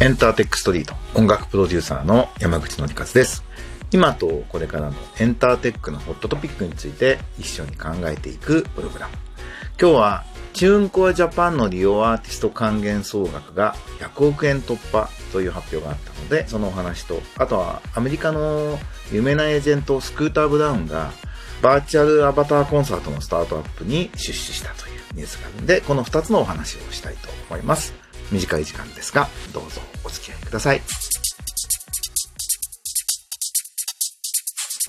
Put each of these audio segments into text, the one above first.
エンターテックストリート音楽プロデューサーの山口のりかずです。今とこれからのエンターテックのホットトピックについて一緒に考えていくプログラム。今日はチューンコアジャパンの利用アーティスト還元総額が100億円突破という発表があったので、そのお話と、あとはアメリカの有名なエージェントスクーター・ブラウンがバーチャルアバターコンサートのスタートアップに出資したというニュースがあるんで、この2つのお話をしたいと思います。短い時間ですが、どうぞお付き合いください。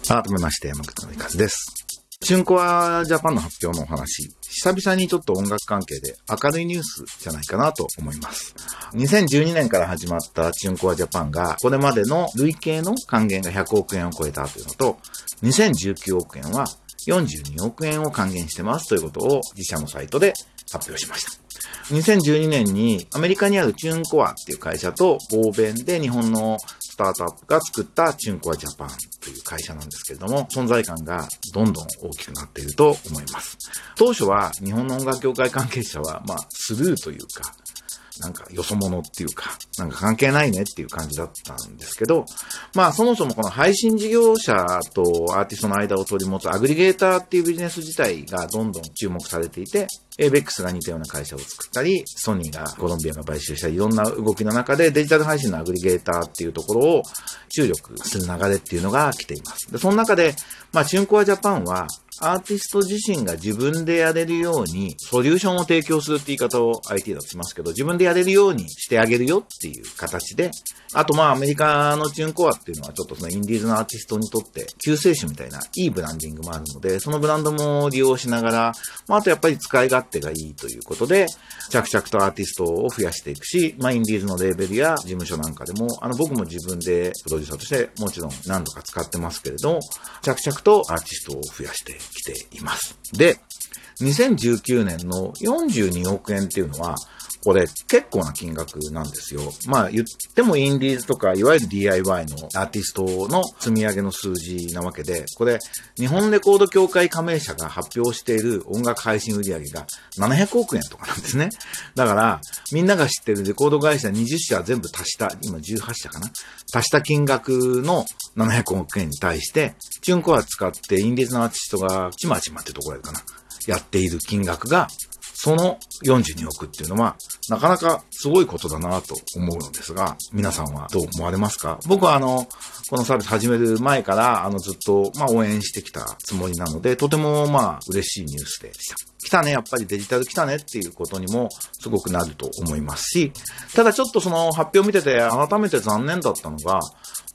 改めまして、山口のりかずです。チュンコアジャパンの発表のお話、久々にちょっと音楽関係で明るいニュースじゃないかなと思います。2012年から始まったチュンコアジャパンが、これまでの累計の還元が100億円を超えたというのと、2019億円は42億円を還元してますということを自社のサイトで発表しました。2012年にアメリカにあるチューンコアっていう会社と合弁で日本のスタートアップが作ったチュンコアジャパンという会社なんですけれども、存在感がどんどん大きくなっていると思います。当初は日本の音楽業界関係者は、まあ、スルーというか、なんかよそ者っていうか、なんか関係ないねっていう感じだったんですけど、まあそもそもこの配信事業者とアーティストの間を取り持つアグリゲーターっていうビジネス自体がどんどん注目されていて、ABEX が似たような会社を作ったり、ソニーがコロンビアが買収したり、いろんな動きの中でデジタル配信のアグリゲーターっていうところを注力する流れっていうのが来ています。で、その中で、まあチュンコアジャパンはアーティスト自身が自分でやれるように、ソリューションを提供するって言い方を IT だとしますけど、自分でやれるようにしてあげるよっていう形で、あとまあアメリカのチューンコアっていうのはちょっとそのインディーズのアーティストにとって救世主みたいないいブランディングもあるので、そのブランドも利用しながら、まああとやっぱり使い勝手がいいということで、着々とアーティストを増やしていくし、まあインディーズのレーベルや事務所なんかでも、あの僕も自分でプロデューサーとしてもちろん何度か使ってますけれど、着々とアーティストを増やしてきています。で、2019年の42億円っていうのは、これ結構な金額なんですよ。まあ言ってもインディーズとか、いわゆる DIY のアーティストの積み上げの数字なわけで、これ日本レコード協会加盟者が発表している音楽配信売上が700億円とかなんですね。だから、みんなが知ってるレコード会社20社全部足した、今18社かな足した金額の700億円に対して、チュンコア使ってインディーズのアーティストがちまちまってところやるかな。やっている金額が、その42億っていうのは、なかなかすごいことだなと思うのですが、皆さんはどう思われますか？僕はあの、このサービス始める前から、あの、ずっと、まあ、応援してきたつもりなので、とても、まあ、嬉しいニュースでした。来たね、やっぱりデジタル来たねっていうことにもすごくなると思いますし、ただちょっとその発表を見てて改めて残念だったのが、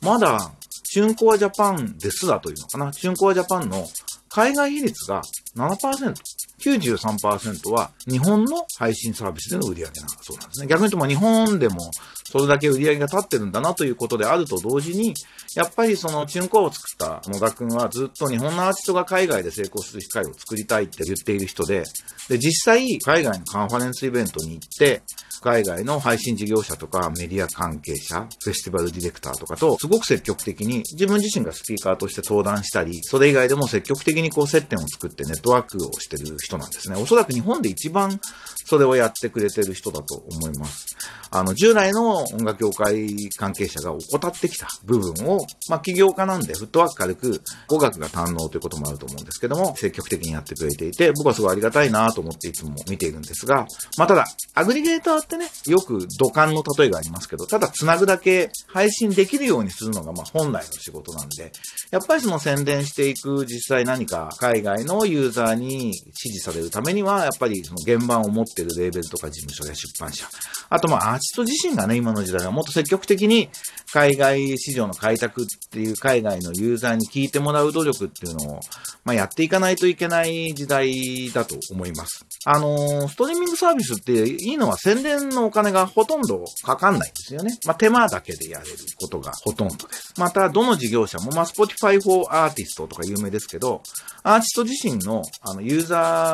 まだ、チュンコアジャパンですらというのかな、チュンコアジャパンの海外比率が7%。93%は日本の配信サービスでの売り上げなそうなんですね。逆に言うとまあ日本でもそれだけ売り上げが立ってるんだなということであると同時に、やっぱりそのチュンコを作った野田くんはずっと日本のアーティストが海外で成功する機会を作りたいって言っている人で、で、実際海外のカンファレンスイベントに行って、海外の配信事業者とかメディア関係者、フェスティバルディレクターとかと、すごく積極的に自分自身がスピーカーとして登壇したり、それ以外でも積極的にこう接点を作ってネットワークをしてる人なんですね。おそらく日本で一番それをやってくれてる人だと思います。あの、従来の音楽業界関係者が怠ってきた部分を、まあ、起業家なんでフットワーク軽く語学が堪能ということもあると思うんですけども、積極的にやってくれていて、僕はすごいありがたいなと思っていつも見ているんですが、まあ、ただ、アグリゲーターってね、よく土管の例えがありますけど、ただ繋ぐだけ配信できるようにするのが、ま、本来の仕事なんで、やっぱりその宣伝していく実際何か海外のユーザーに支持されるためには、やっぱりその現場を持ってるレーベルとか事務所や出版社、あとまあアーティスト自身がね、今の時代はもっと積極的に海外市場の開拓っていう海外のユーザーに聞いてもらう努力っていうのを、まあやっていかないといけない時代だと思います。あのー、ストリーミングサービスっていいのは宣伝のお金がほとんどかかんないんですよね。まあ手間だけでやれることがほとんどです。また、どの事業者も、まあ Spotify for Artist とか有名ですけど、アーティスト自身のあのユーザー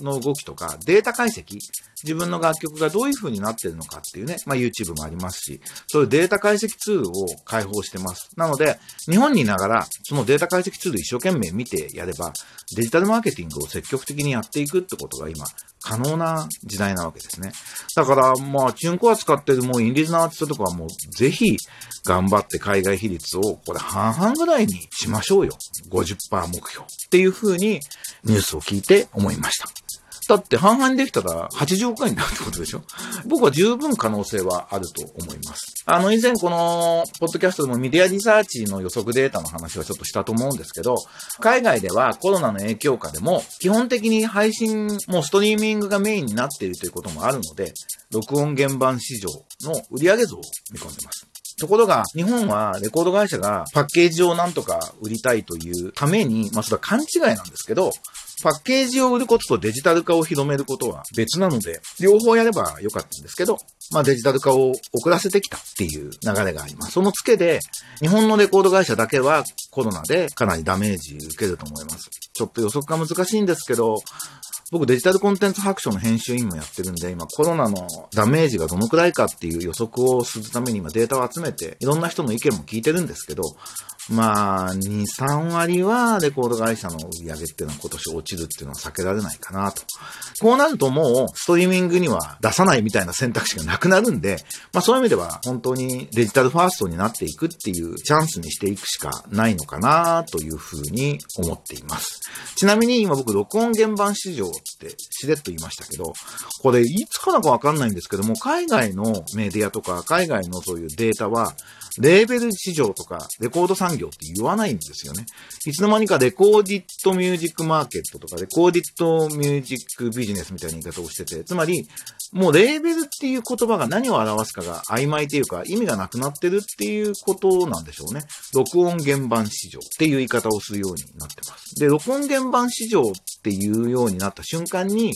の動きとかデータ解析、自分の楽曲がどういう風になってるのかっていうね、まあ YouTube もありますし、そういうデータ解析ツールを開放してます。なので、日本にいながら、そのデータ解析ツール一生懸命見てやれば、デジタルマーケティングを積極的にやっていくってことが今、可能な時代なわけですね。だから、まあ、チュンコア使ってるもうインディーズのアーティストとかはもう、ぜひ、頑張って海外比率を、これ半々ぐらいにしましょうよ。50%目標。っていう風に、ニュースを聞いて思思いました。だって半々できたら80億円になるってことでしょ？僕は十分可能性はあると思います。あの、以前この、ポッドキャストでもメディアリサーチの予測データの話はちょっとしたと思うんですけど、海外ではコロナの影響下でも、基本的に配信、もストリーミングがメインになっているということもあるので、録音原版市場の売上増を見込んでます。ところが、日本はレコード会社がパッケージをなんとか売りたいというために、まあそれは勘違いなんですけど、パッケージを売ることとデジタル化を広めることは別なので、両方やればよかったんですけど、まあデジタル化を遅らせてきたっていう流れがあります。その付けで、日本のレコード会社だけはコロナでかなりダメージ受けると思います。ちょっと予測が難しいんですけど、僕デジタルコンテンツ白書の編集員もやってるんで、今コロナのダメージがどのくらいかっていう予測をするために今データを集めて、いろんな人の意見も聞いてるんですけど、まあ、2、3割はレコード会社の売り上げっていうのは今年落ちるっていうのは避けられないかなと。こうなるともう、ストリーミングには出さないみたいな選択肢がなくなるんで、まあそういう意味では本当にデジタルファーストになっていくっていうチャンスにしていくしかないのかなというふうに思っています。ちなみに今僕録音原版市場ってしれっと言いましたけど、これいつからかわかんないんですけども、海外のメディアとか海外のそういうデータは、レーベル市場とかレコード産業って言わないんですよね。いつの間にかレコーディットミュージックマーケットとかレコーディットミュージックビジネスみたいな言い方をしてて、つまり、もうレーベルっていう言葉が何を表すかが曖昧というか意味がなくなってるっていうことなんでしょうね。録音原版市場っていう言い方をするようになってます。で、録音原版市場っていうようになった瞬間に、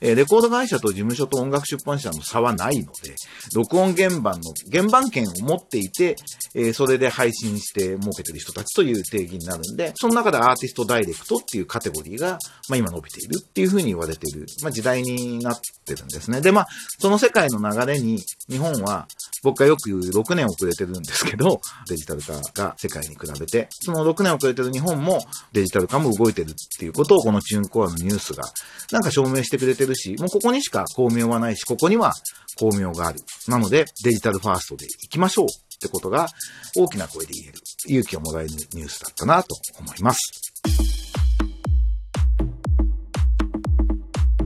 えレコード会社と事務所と音楽出版社の差はないので、録音原版の原版権を持っていて、えそれで配信して儲けてる人たちという定義になるんで、その中でアーティストダイレクトっていうカテゴリーが、まあ今伸びているっていうふうに言われている、まあ時代になってるんですね。で、まあ、その世界の流れに日本は、僕がよく言う6年遅れてるんですけど、デジタル化が世界に比べて、その6年遅れてる日本もデジタル化も動いてるっていうことをこのチューンコアのニュースがなんか証明してくれてるし、もうここにしか巧妙はないし、ここには巧妙がある。なのでデジタルファーストで行きましょうってことが大きな声で言える勇気をもらえるニュースだったなと思います。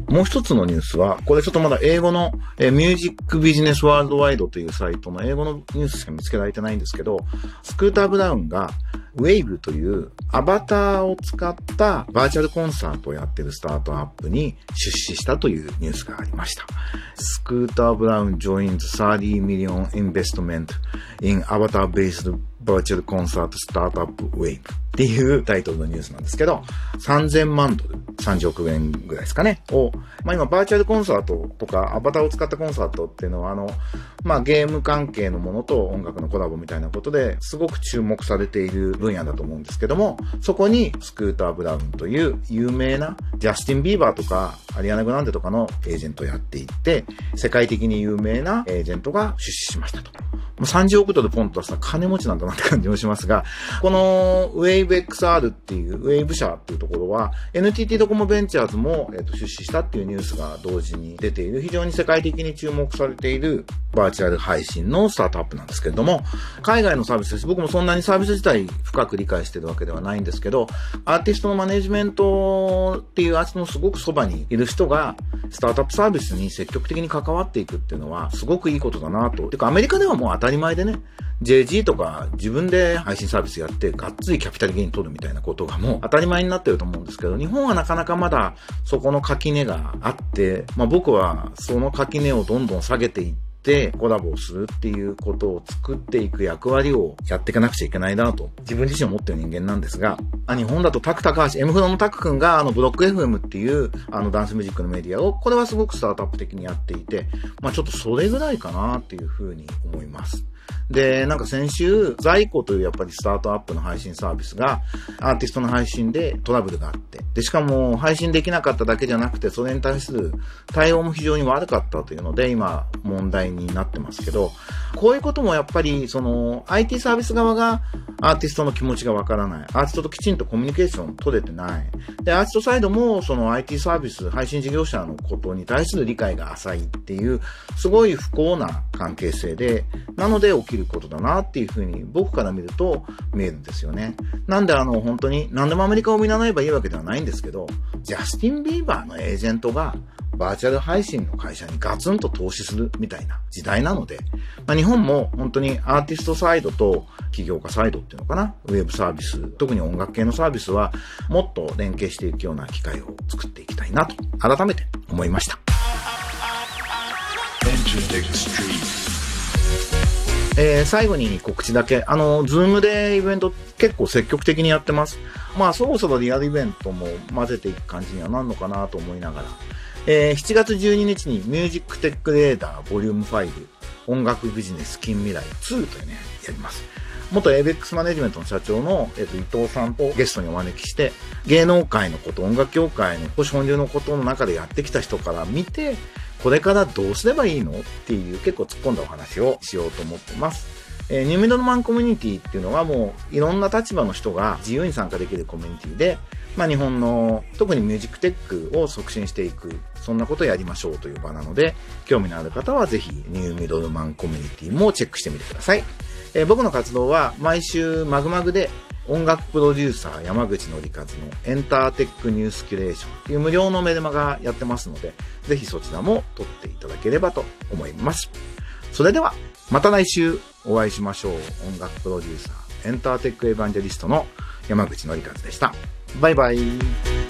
もう一つのニュースは、これちょっとまだ英語の、えー、ミュージックビジネスワールドワイドというサイトの英語のニュースしか見つけられてないんですけど、スクーター・ブラウンが Wave というアバターを使ったバーチャルコンサートをやってるスタートアップに出資したというニュースがありました。スクーター・ブラウン joins 30 million investment in avatar-based virtual concert startup Wave っていうタイトルのニュースなんですけど、3000万ドル、30億円ぐらいですかね、を、まあ今バーチャルコンサートとかアバターを使ったコンサートっていうのはあの、まあゲーム関係のものと音楽のコラボみたいなことですごく注目されている分野だと思うんですけども、そこにスクーター・ブラウンという有名なジャスティン・ビーバーとかアリアナ・グランデとかのエージェントをやっていって、世界的に有名なエージェントが出資しましたと。30億ドルポンと出した金持ちなんだなって感じもしますが、この WaveXR っていう、Wave 社っていうところは、NTT ドコモベンチャーズも、えー、と出資したっていうニュースが同時に出ている、非常に世界的に注目されているバーチャル配信のスタートアップなんですけれども、海外のサービスです。僕もそんなにサービス自体深く理解してるわけではないんですけど、アーティストのマネジメントっていうアーティストのすごくそばにいる人が、スタートアップサービスに積極的に関わっていくっていうのは、すごくいいことだなと。てか、アメリカではもう当たり前でね、JG とか自分で配信サービスやって、がっつりキャピタルゲイン取るみたいなことがもう当たり前になってると思うんですけど、日本はなかなかまだそこの垣根があって、まあ僕はその垣根をどんどん下げていって、ってコラボをするっていうことを作っていく役割をやっていかなくちゃいけないなと、自分自身思ってる人間なんですが、あ日本だとタク高橋、M フロのタク君があのブロック FM っていうあのダンスミュージックのメディアを、これはすごくスタートアップ的にやっていて、まあちょっとそれぐらいかなっていうふうに思います。で、なんか先週、在庫というやっぱりスタートアップの配信サービスが、アーティストの配信でトラブルがあって、で、しかも配信できなかっただけじゃなくて、それに対する対応も非常に悪かったというので、今、問題になってますけど、こういうこともやっぱり、その、IT サービス側がアーティストの気持ちがわからない。アーティストときちんとコミュニケーション取れてない。で、アーティストサイドも、その IT サービス、配信事業者のことに対する理解が浅いっていう、すごい不幸な関係性で、なので起きることだなっていうふうに僕から見ると見えるんですよね。なんであの本当に何でもアメリカを見習えばいいわけではないんですけど、ジャスティン・ビーバーのエージェントがバーチャル配信の会社にガツンと投資するみたいな時代なので、まあ、日本も本当にアーティストサイドと起業家サイドっていうのかな、ウェブサービス、特に音楽系のサービスはもっと連携していくような機会を作っていきたいなと改めて思いました。えー、最後に告知だけ。あの、 Zoom でイベント結構積極的にやってます。まあ、そろそろリアルイベントも混ぜていく感じにはなるのかなと思いながら。えー、7月12日に Music Tech Radar ボリューム5音楽ビジネス近未来2というね、やります。元 avex マネジメントの社長の、えっと、伊藤さんをゲストにお招きして、芸能界のこと、音楽業界の保守本流のことの中でやってきた人から見て、これからどうすればいいの？っていう結構突っ込んだお話をしようと思ってます。えー、ニューミドルマンコミュニティっていうのはもういろんな立場の人が自由に参加できるコミュニティで、まあ日本の特にミュージックテックを促進していく、そんなことをやりましょうという場なので、興味のある方はぜひニューミドルマンコミュニティもチェックしてみてください。えー、僕の活動は毎週マグマグで音楽プロデューサー山口のりかずのエンターテックニュースキュレーションという無料のメルマガやってますので、ぜひそちらも撮っていただければと思います。それでは、また来週お会いしましょう。音楽プロデューサー、エンターテックエヴァンジェリストの山口のりかずでした。バイバイ。